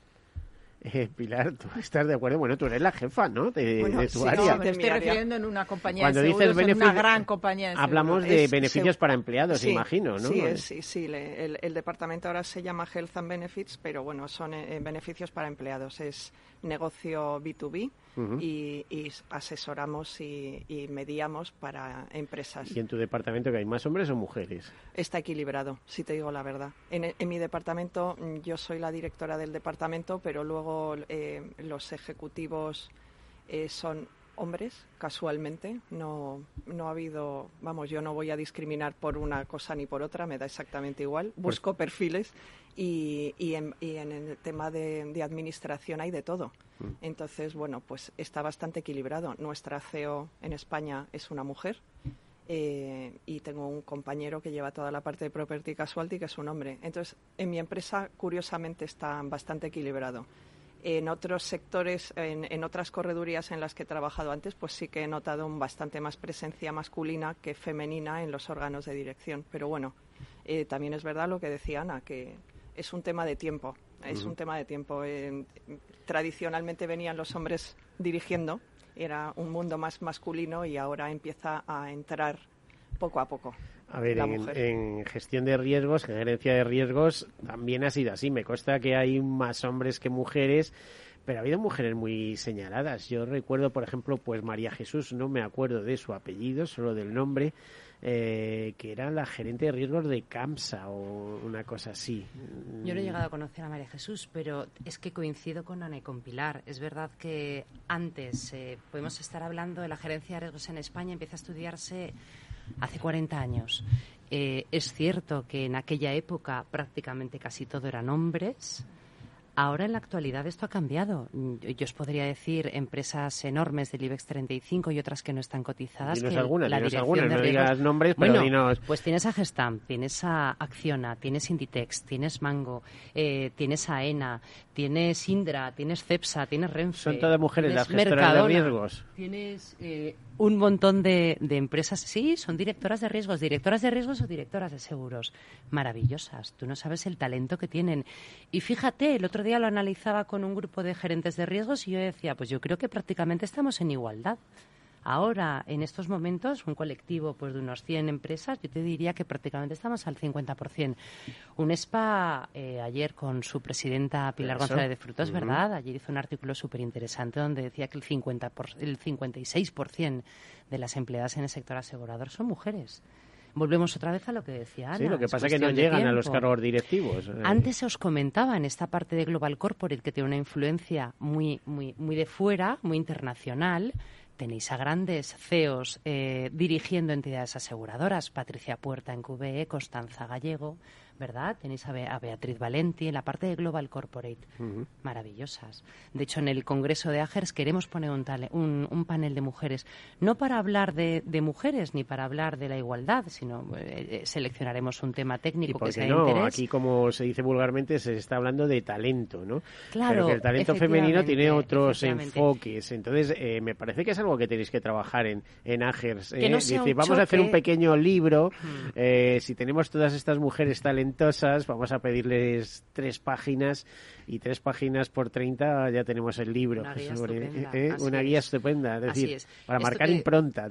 Eh, Pilar, ¿tú estás de acuerdo? Bueno, tú eres la jefa, ¿no? De, tu sí, área. No, me estoy refiriendo en una compañía Cuando de seguros, dices en una gran compañía de Hablamos de beneficios para empleados, imagino, ¿no? Sí, sí, sí. el, el, departamento ahora se llama Health and Benefits, pero bueno, son eh, beneficios para empleados. Es negocio B2B y, asesoramos y, mediamos para empresas. ¿Y en tu departamento que hay más hombres o mujeres? Está equilibrado, si te digo la verdad. En, mi departamento mm, yo soy la directora del departamento, pero luego eh, los ejecutivos eh, son hombres, casualmente. No, no ha habido, vamos, yo no voy a discriminar por una cosa ni por otra, me da exactamente igual. Pues Busco perfiles y, y, en, el tema de, administración hay de todo. Mm. Entonces, bueno, pues está bastante equilibrado. Nuestra CEO en España es una mujer. Eh, y tengo un compañero que lleva toda la parte de property casualty que es un hombre. Entonces, en mi empresa, curiosamente, está bastante equilibrado. En otros sectores, en, otras corredurías en las que he trabajado antes, pues sí que he notado un bastante más presencia masculina que femenina en los órganos de dirección. Pero bueno, eh, también es verdad lo que decía Ana, que es un tema de tiempo. Es un tema de tiempo. Eh, tradicionalmente venían los hombres dirigiendo, era un mundo más masculino y ahora empieza a entrar poco a poco. A ver, en, gestión de riesgos, en gerencia de riesgos, también ha sido así. Me consta que hay más hombres que mujeres, pero ha habido mujeres muy señaladas. Yo recuerdo, por ejemplo, pues María Jesús, no me acuerdo de su apellido, solo del nombre, eh, que era la gerente de riesgos de CAMSA o una cosa así. Yo no he llegado a conocer a María Jesús, pero es que coincido con Ana y con Pilar. Es verdad que antes eh, podemos estar hablando de la gerencia de riesgos en España, empieza a estudiarse hace 40 años. Eh, es cierto que en aquella época prácticamente casi todo eran hombres. Ahora, en la actualidad, esto ha cambiado. Yo os podría decir empresas enormes del IBEX 35 y otras que no están cotizadas. que algunas, la algunas, no digas nombres, pero bueno, Pues tienes a Gestamp, tienes a Acciona, tienes Inditex, tienes Mango, eh, tienes a ENA, tienes Indra, tienes Cepsa, tienes Renfe. Son todas mujeres las gestoras de riesgos. Tienes eh, un montón de, empresas, sí, son directoras de riesgos, directoras de riesgos o directoras de seguros. Maravillosas, tú no sabes el talento que tienen. Y fíjate, el otro día lo analizaba con un grupo de gerentes de riesgos y yo decía, pues yo creo que prácticamente estamos en igualdad. Ahora, en estos momentos, un colectivo pues, de unos 100 empresas, yo te diría que prácticamente estamos al 50%. Un SPA eh, ayer con su presidenta Pilar González de Frutos, ¿verdad? Ayer hizo un artículo súper interesante donde decía que el, 50 el 56% de las empleadas en el sector asegurador son mujeres. Volvemos otra vez a lo que decía Ana. Sí, lo que pasa es que no llegan a los cargos directivos. Eh. Antes os comentaba en esta parte de Global Corporate que tiene una influencia muy, muy, muy de fuera, muy internacional tenéis a grandes CEOs eh, dirigiendo entidades aseguradoras, Patricia Puerta en QBE, Constanza Gallego, ¿verdad? Tenéis a, Beatriz Valenti en la parte de Global Corporate. Maravillosas. De hecho, en el Congreso de AGERS queremos poner un, un, panel de mujeres, no para hablar de, mujeres ni para hablar de la igualdad, sino eh, eh, seleccionaremos un tema técnico que sea no? interés. Aquí, como se dice vulgarmente, se está hablando de talento, ¿no? Claro. Pero el talento femenino tiene otros enfoques. Entonces, eh, me parece que es algo que tenéis que trabajar en, en AGERS. Dice, vamos a hacer un pequeño libro. si tenemos todas estas mujeres talentosas, vamos a pedirles tres páginas y tres páginas por 30 ya tenemos el libro. Una guía estupenda. ¿eh? Una guía estupenda, es decir, para marcar impronta.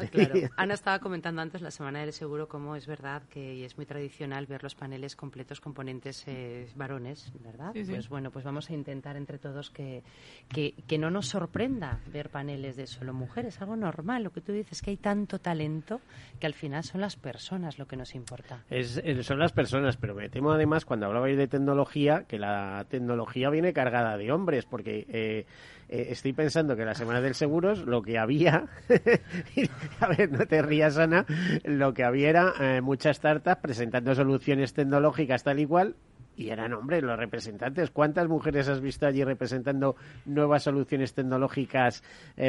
Ana estaba comentando antes la Semana del Seguro cómo es verdad que es muy tradicional ver los paneles completos componentes eh, varones, ¿verdad? Pues bueno, pues vamos a intentar entre todos que, que, que, no nos sorprenda ver paneles de solo mujeres, algo normal. Lo que tú dices, que hay tanto talento que al final son las personas lo que nos importa. Es, son las personas, pero me temo además cuando hablabais de tecnología, que la tecnología viene cargada de hombres, porque eh, eh, estoy pensando que la Semana del Seguros lo que había, a ver, no te rías, Ana, lo que había era eh, muchas startups presentando soluciones tecnológicas tal y cual, y eran hombres los representantes. ¿Cuántas mujeres has visto allí representando nuevas soluciones tecnológicas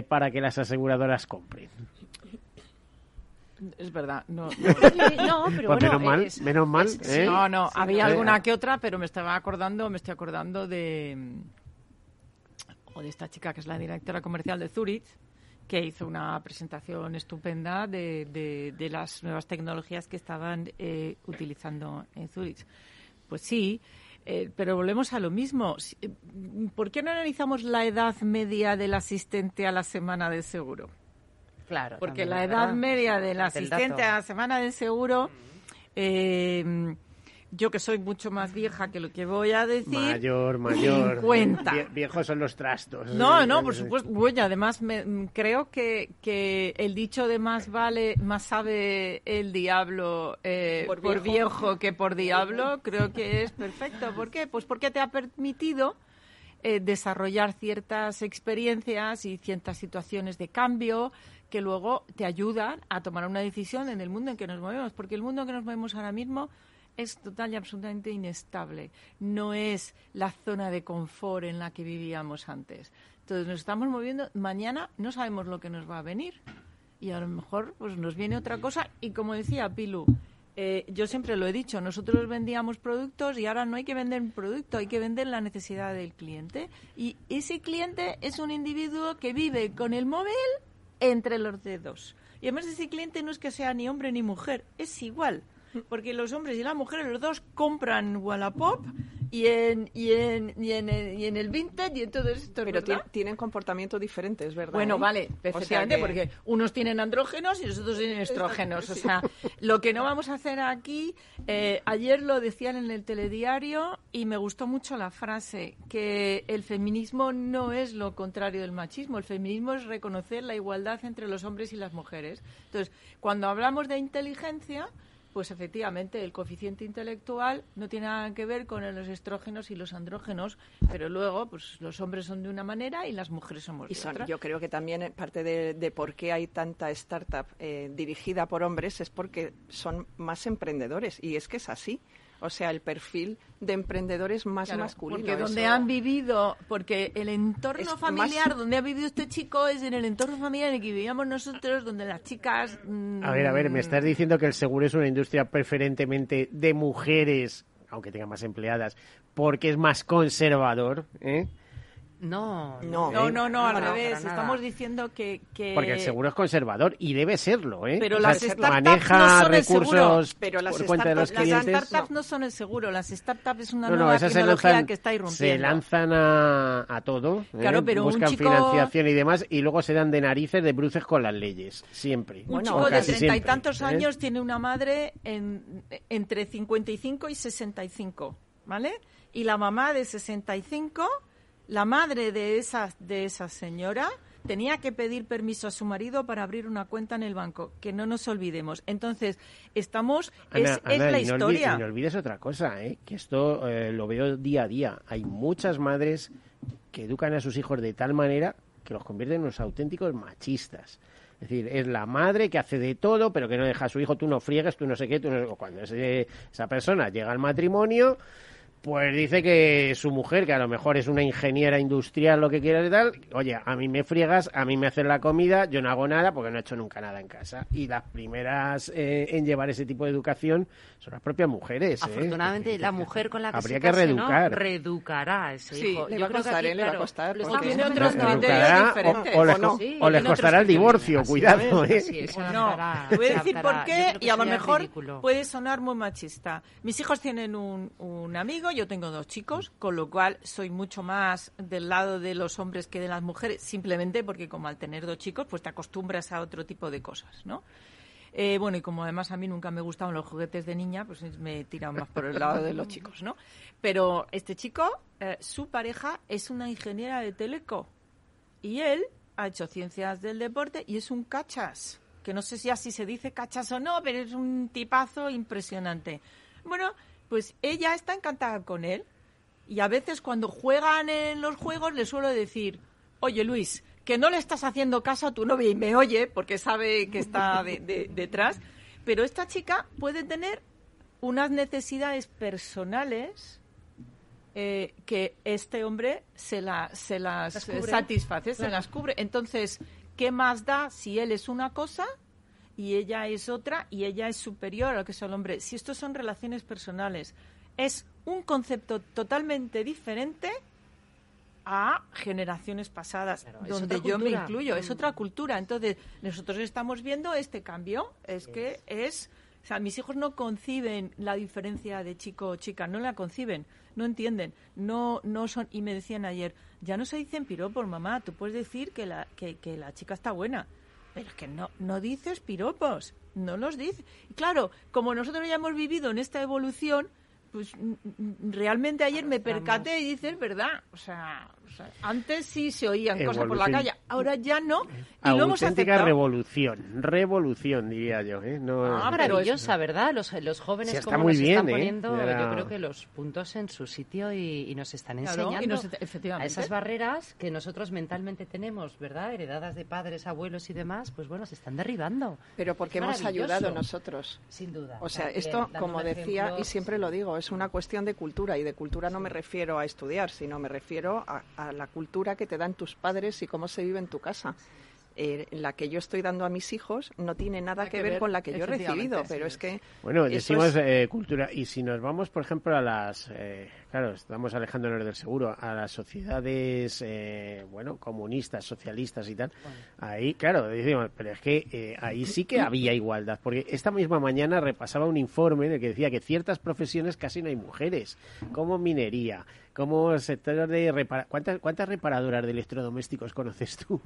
para que las aseguradoras compren? Es verdad, no. no. pero pues menos mal, menos mal. ¿eh? No, no, había alguna que otra, pero me estaba acordando, me estoy acordando de. O de esta chica que es la directora comercial de Zurich, que hizo una presentación estupenda de, de, las nuevas tecnologías que estaban eh, utilizando en Zurich. Pues sí, Eh, pero volvemos a lo mismo. Eh, ¿Por qué no analizamos la edad media del asistente a la semana de seguro? Claro. Porque la edad media del asistente a la semana de seguro eh, yo que soy mucho más vieja que lo que voy a decir. Mayor, mayor. Cuenta. viejos son los trastos. No, no, por supuesto. Bueno, además me, creo que, que el dicho de más vale, más sabe el diablo eh, por, viejo. que por diablo, creo que es perfecto. ¿Por qué? Pues porque te ha permitido eh, desarrollar ciertas experiencias y ciertas situaciones de cambio que luego te ayudan a tomar una decisión en el mundo en que nos movemos. Porque el mundo en que nos movemos ahora mismo es total y absolutamente inestable. No es la zona de confort en la que vivíamos antes. Entonces nos estamos moviendo. Mañana no sabemos lo que nos va a venir. Y a lo mejor pues nos viene otra cosa. Y como decía Pilu, eh, yo siempre lo he dicho, nosotros vendíamos productos y ahora no hay que vender un producto, hay que vender la necesidad del cliente. Y ese cliente es un individuo que vive con el móvil entre los dedos. Y además ese cliente no es que sea ni hombre ni mujer, es igual porque los hombres y las mujeres, los dos compran Wallapop y en, y en, y en, el, y en el vintage y en todo esto. Pero tienen comportamientos diferentes, ¿verdad? Bueno, vale, perfectamente, porque unos tienen andrógenos y los otros tienen estrógenos. O sea, lo que no vamos a hacer aquí, eh, ayer lo decían en el telediario y me gustó mucho la frase, que el feminismo no es lo contrario del machismo, el feminismo es reconocer la igualdad entre los hombres y las mujeres. Entonces, cuando hablamos de inteligencia, pues efectivamente el coeficiente intelectual no tiene nada que ver con los estrógenos y los andrógenos, pero luego pues los hombres son de una manera y las mujeres somos de otra. Yo creo que también parte de, por qué hay tanta startup eh, dirigida por hombres es porque son más emprendedores y es que es así o sea, el perfil de emprendedores más masculino. Porque donde han vivido, porque el entorno familiar donde ha vivido este chico es en el entorno familiar en el que vivíamos nosotros, donde las chicas... a ver, a ver, me estás diciendo que el seguro es una industria preferentemente de mujeres, aunque tenga más empleadas, porque es más conservador, ¿eh? No, no, no, no, no, al revés. Estamos diciendo que, Porque el seguro es conservador y debe serlo, ¿eh? Pero las startups maneja no son recursos Pero las por cuenta de los clientes. Las startups no. son el seguro. Las startups es una nueva tecnología que está irrumpiendo. Se lanzan a, a todo. ¿eh? Claro, pero Buscan financiación y demás y luego se dan de narices de bruces con las leyes. Siempre. Un chico de treinta y tantos ¿eh? años tiene una madre en, entre 55 y 65, ¿vale? Y la mamá de 65 la madre de esa, de esa señora tenía que pedir permiso a su marido para abrir una cuenta en el banco. Que no nos olvidemos. Entonces, estamos. es, la historia. y no olvides otra cosa, ¿eh? que esto eh, lo veo día a día. Hay muchas madres que educan a sus hijos de tal manera que los convierten en unos auténticos machistas. Es decir, es la madre que hace de todo, pero que no deja a su hijo, tú no friegues, tú no sé qué, tú no... Cuando esa persona llega al matrimonio, pues dice que su mujer, que a lo mejor es una ingeniera industrial, lo que quiera y tal, oye, a mí me friegas, a mí me hacen la comida, yo no hago nada porque no he hecho nunca nada en casa. Y las primeras eh, en llevar ese tipo de educación son las propias mujeres. ¿eh? Afortunadamente, la mujer con la que Habría que reeducar. reeducará a ese hijo. Le va a costar, le va a costar. Tiene otros criterios diferentes. O, les, costará el divorcio, cuidado. ¿eh? no, te voy a decir por qué y a lo mejor puede sonar muy machista. Mis hijos tienen un, un amigo yo tengo dos chicos, con lo cual soy mucho más del lado de los hombres que de las mujeres, simplemente porque como al tener dos chicos, pues te acostumbras a otro tipo de cosas, ¿no? Eh, bueno, y como además a mí nunca me gustaban los juguetes de niña, pues me he tirado más por el lado de los chicos, ¿no? Pero este chico, eh, su pareja es una ingeniera de teleco y él ha hecho ciencias del deporte y es un cachas, que no sé si así se dice cachas o no, pero es un tipazo impresionante. Bueno, pues ella está encantada con él. Y a veces cuando juegan en los juegos le suelo decir, oye Luis, que no le estás haciendo caso a tu novia y me oye porque sabe que está detrás. Pero esta chica puede tener unas necesidades personales eh, que este hombre se, se las satisface, se las cubre. Entonces, ¿qué más da si él es una cosa y ella es otra y ella es superior a lo que es el hombre. Si estos son relaciones personales, es un concepto totalmente diferente a generaciones pasadas, donde yo me incluyo, es mm. otra cultura. Entonces, nosotros estamos viendo este cambio, es que es O sea, mis hijos no conciben la diferencia de chico o chica, no la conciben, no entienden, no, no son. Y me decían ayer, ya no se dicen piropos, mamá, tú puedes decir que la, que, que la chica está buena, pero es que no, no dices piropos, no los dices. Claro, como nosotros ya hemos vivido en esta evolución, pues realmente ayer me percaté y dices, ¿verdad? O sea, antes sí se oían cosas por la calle, ahora ya no. Y Auténtica revolución, revolución diría yo. ¿eh? No, ah, maravillosa, ¿verdad? Los, los jóvenes como nos están ¿eh? poniendo, yo creo que los puntos en su sitio y, nos están enseñando a esas barreras que nosotros mentalmente tenemos, ¿verdad? Heredadas de padres, abuelos y demás, pues bueno, se están derribando. Pero porque hemos ayudado nosotros. Sin duda. O sea, esto, como decía, y siempre lo digo, es una cuestión de cultura y de cultura no me refiero a estudiar, sino me refiero a, a la cultura que te dan tus padres y cómo se vive en tu casa. Eh, la que yo estoy dando a mis hijos no tiene nada que, ver, con la que yo he recibido, pero es que... Bueno, decimos eh, cultura, y si nos vamos, por ejemplo, a las... Eh, claro, estamos alejándonos del seguro, a las sociedades, bueno, comunistas, socialistas y tal, ahí, claro, decimos, pero es que ahí sí que había igualdad, porque esta misma mañana repasaba un informe en el que decía que ciertas profesiones casi no hay mujeres, como minería, como sector de repara ¿Cuántas, ¿Cuántas reparadoras de electrodomésticos conoces tú?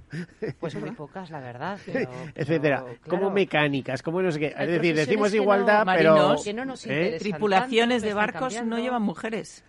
Pues muy pocas, la verdad. Etcétera. Como mecánicas, como no sé qué. Es decir, decimos igualdad, pero... ¿eh? Tripulaciones de barcos no llevan mujeres.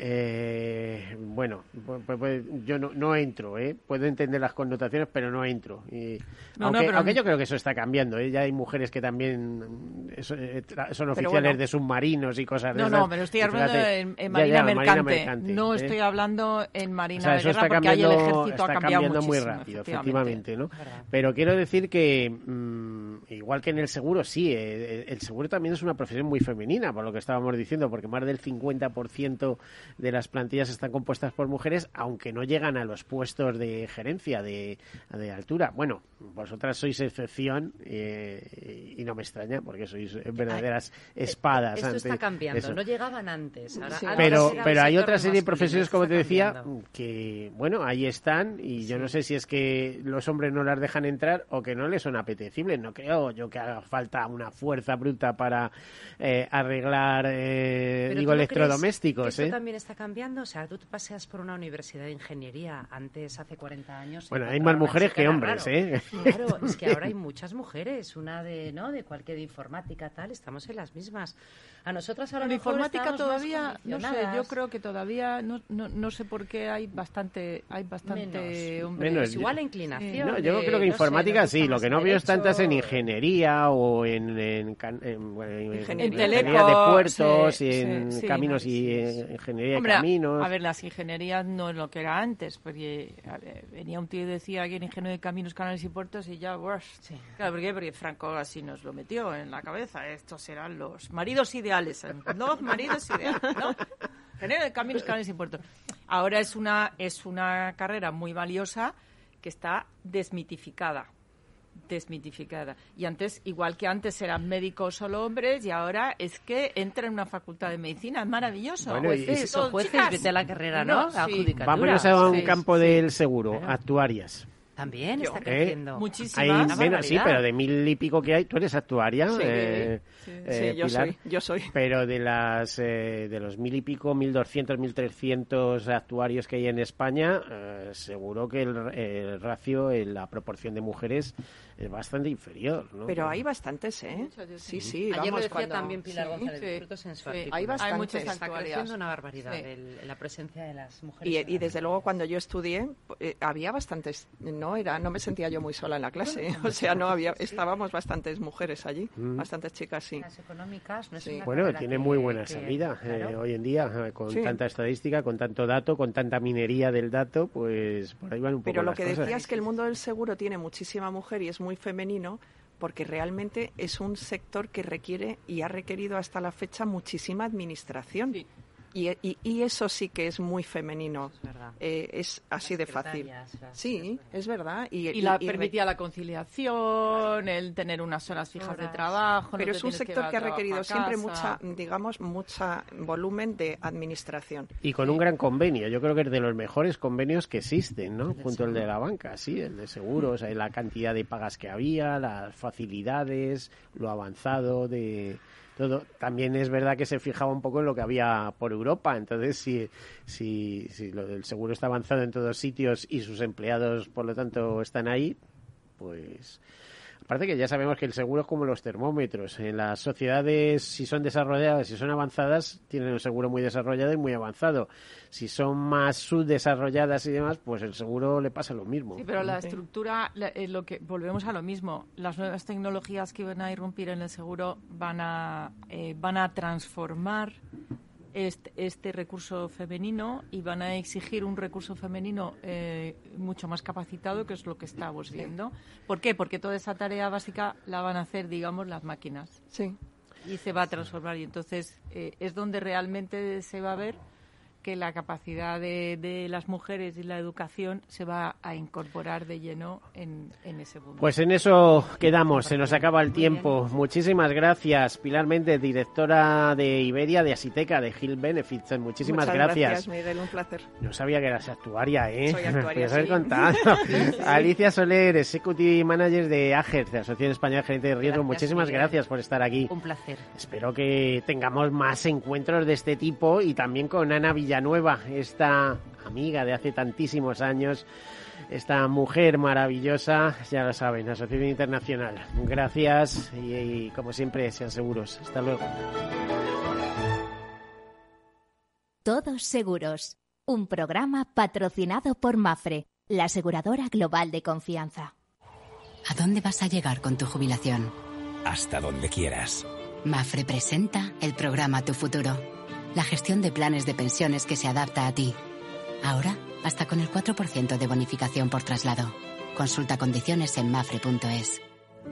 Eh, bueno, pues, pues, yo no, no, entro, ¿eh? puedo entender las connotaciones, pero no entro. Y, aunque, yo creo que eso está cambiando, ¿eh? ya hay mujeres que también eh, son oficiales de submarinos y cosas de No, no, pero estoy hablando en, marina, mercante. No ¿eh? estoy hablando en marina de guerra porque el ejército ha cambiado muy rápido, efectivamente. ¿no? Pero quiero decir que, mm, igual que en el seguro, sí, el seguro también es una profesión muy femenina, por lo que estábamos diciendo, porque más del 50% de las plantillas están compuestas por mujeres, aunque no llegan a los puestos de gerencia de, altura. Bueno, vosotras sois excepción eh, y no me extraña porque sois verdaderas espadas. Esto está cambiando, no llegaban antes. pero pero hay otra serie de profesiones, como te decía, que, bueno, ahí están y yo no sé si es que los hombres no las dejan entrar o que no les son apetecibles. No creo yo que haga falta una fuerza bruta para eh, arreglar, eh, digo, electrodomésticos. ¿eh? también está cambiando? O sea, tú te paseas por una universidad de ingeniería antes, hace 40 años. Bueno, hay más mujeres que hombres, ¿eh? Claro, es que ahora hay muchas mujeres, una de, ¿no? De cualquier informática, tal, estamos en las mismas. A nosotras ahora La informática todavía, no sé, yo creo que todavía, no, no, no sé por qué hay bastante, hay bastante hombres. igual la inclinación. No, yo creo que informática sí, lo que no veo es tantas en ingeniería o en, en, en, ingeniería de puertos y en caminos y ingeniería de caminos. A ver, las ingenierías no es lo que era antes, porque venía un tío y decía que era ingeniero de caminos, canales y puertos y ya, sí. claro, ¿por qué? Porque Franco así nos lo metió en la cabeza. Estos serán los maridos ideales no maridos ideales, ¿no? Tener caminos, canales y puertos. Ahora es una, es una carrera muy valiosa que está desmitificada desmitificada. Y antes, igual que antes eran médicos solo hombres, y ahora es que entra en una facultad de medicina. Es maravilloso. Bueno, jueces, y, jueces, vete a la carrera, ¿no? Vámonos a un campo del seguro, actuarias. También está creciendo. Muchísimas. sí, pero de mil y pico que hay, tú eres actuaria. Sí, eh, eh, yo soy. Yo soy. Pero de las eh, de los mil y pico, mil doscientos, mil trescientos actuarios que hay en España, seguro que el, el ratio, la proporción de mujeres es bastante inferior, ¿no? Pero hay bastantes, ¿eh? Sí, sí. Ayer lo decía también Pilar González Frutos en su artículo. Hay bastantes. Hay está creciendo una barbaridad la presencia de las mujeres. Y, y desde luego cuando yo estudié eh, había bastantes, no era, no me sentía yo muy sola en la clase, o sea, no había, estábamos bastantes mujeres allí, mm. bastantes chicas, sí. Las económicas, no es una Bueno, tiene muy buena salida eh, hoy en día, eh, con tanta estadística, con tanto dato, con tanta minería del dato, pues por ahí van un poco Pero lo que decía es que el mundo del seguro tiene muchísima mujer y es muy muy femenino porque realmente es un sector que requiere y ha requerido hasta la fecha muchísima administración. Y, y, eso sí que es muy femenino. Es, es así de fácil. Sí, es verdad. Y, la permitía la conciliación, el tener unas horas fijas de trabajo. Pero es un sector que, ha requerido siempre mucha, digamos, mucha volumen de administración. Y con un gran convenio. Yo creo que es de los mejores convenios que existen, ¿no? Junto al de la banca, sí, el de seguros, la cantidad de pagas que había, las facilidades, lo avanzado de todo. También es verdad que se fijaba un poco en lo que había por Europa. Entonces, si, si, si lo del seguro está avanzado en todos sitios y sus empleados, por lo tanto, están ahí, pues Aparte que ya sabemos que el seguro es como los termómetros. En las sociedades, si son desarrolladas, si son avanzadas, tienen un seguro muy desarrollado y muy avanzado. Si son más subdesarrolladas y demás, pues el seguro le pasa lo mismo. Sí, pero la estructura, eh, lo que volvemos a lo mismo. Las nuevas tecnologías que van a irrumpir en el seguro van a, eh, van a transformar este, este, recurso femenino y van a exigir un recurso femenino eh, mucho más capacitado, que es lo que estamos viendo. ¿Por qué? Porque toda esa tarea básica la van a hacer, digamos, las máquinas. Sí. Y se va a transformar. Y entonces eh, es donde realmente se va a ver que la capacidad de, las mujeres y la educación se va a incorporar de lleno en, ese mundo. Pues en eso quedamos, se nos acaba el tiempo. Muchísimas gracias, Pilar Méndez, directora de Iberia, de Asiteca, de Hill Benefits. Muchísimas Muchas gracias. Miguel, un placer. No sabía que eras actuaria, ¿eh? Soy actuaria, sí. contado. Alicia Soler, Executive Manager de AGER, de Asociación Española de Gerente de Riesgo. Muchísimas gracias por estar aquí. Un placer. Espero que tengamos más encuentros de este tipo y también con Ana Villa Villanueva, esta amiga de hace tantísimos años, esta mujer maravillosa, ya lo saben, Asociación Internacional. Gracias y, como siempre, sean seguros. Hasta luego. Todos seguros. Un programa patrocinado por Mafre, la aseguradora global de confianza. ¿A dónde vas a llegar con tu jubilación? Hasta donde quieras. Mafre presenta el programa Tu Futuro la gestión de planes de pensiones que se adapta a ti. Ahora, hasta con el 4% de bonificación por traslado. Consulta condiciones en mafre.es.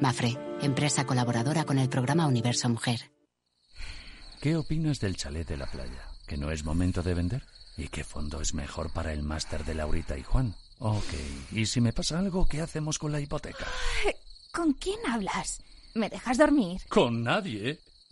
Mafre, empresa colaboradora con el programa Universo Mujer. ¿Qué opinas del chalet de la playa? ¿Que no es momento de vender? ¿Y qué fondo es mejor para el máster de Laurita y Juan? Ok, ¿y si me pasa algo, qué hacemos con la hipoteca? ¿Con quién hablas? ¿Me dejas dormir? Con nadie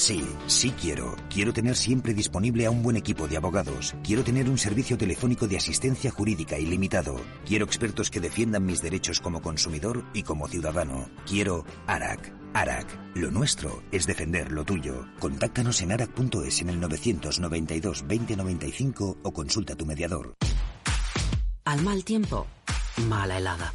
Sí, sí quiero. Quiero tener siempre disponible a un buen equipo de abogados. Quiero tener un servicio telefónico de asistencia jurídica ilimitado. Quiero expertos que defiendan mis derechos como consumidor y como ciudadano. Quiero ARAC. ARAC. Lo nuestro es defender lo tuyo. Contáctanos en arac.es en el 992 2095 o consulta a tu mediador. Al mal tiempo, mala helada.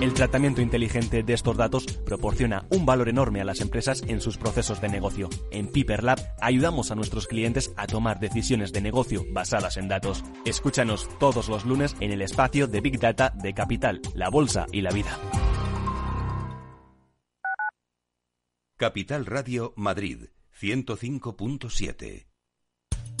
El tratamiento inteligente de estos datos proporciona un valor enorme a las empresas en sus procesos de negocio. En Piper Lab ayudamos a nuestros clientes a tomar decisiones de negocio basadas en datos. Escúchanos todos los lunes en el espacio de Big Data de Capital, la Bolsa y la Vida. Capital Radio Madrid 105.7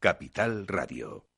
Capital Radio.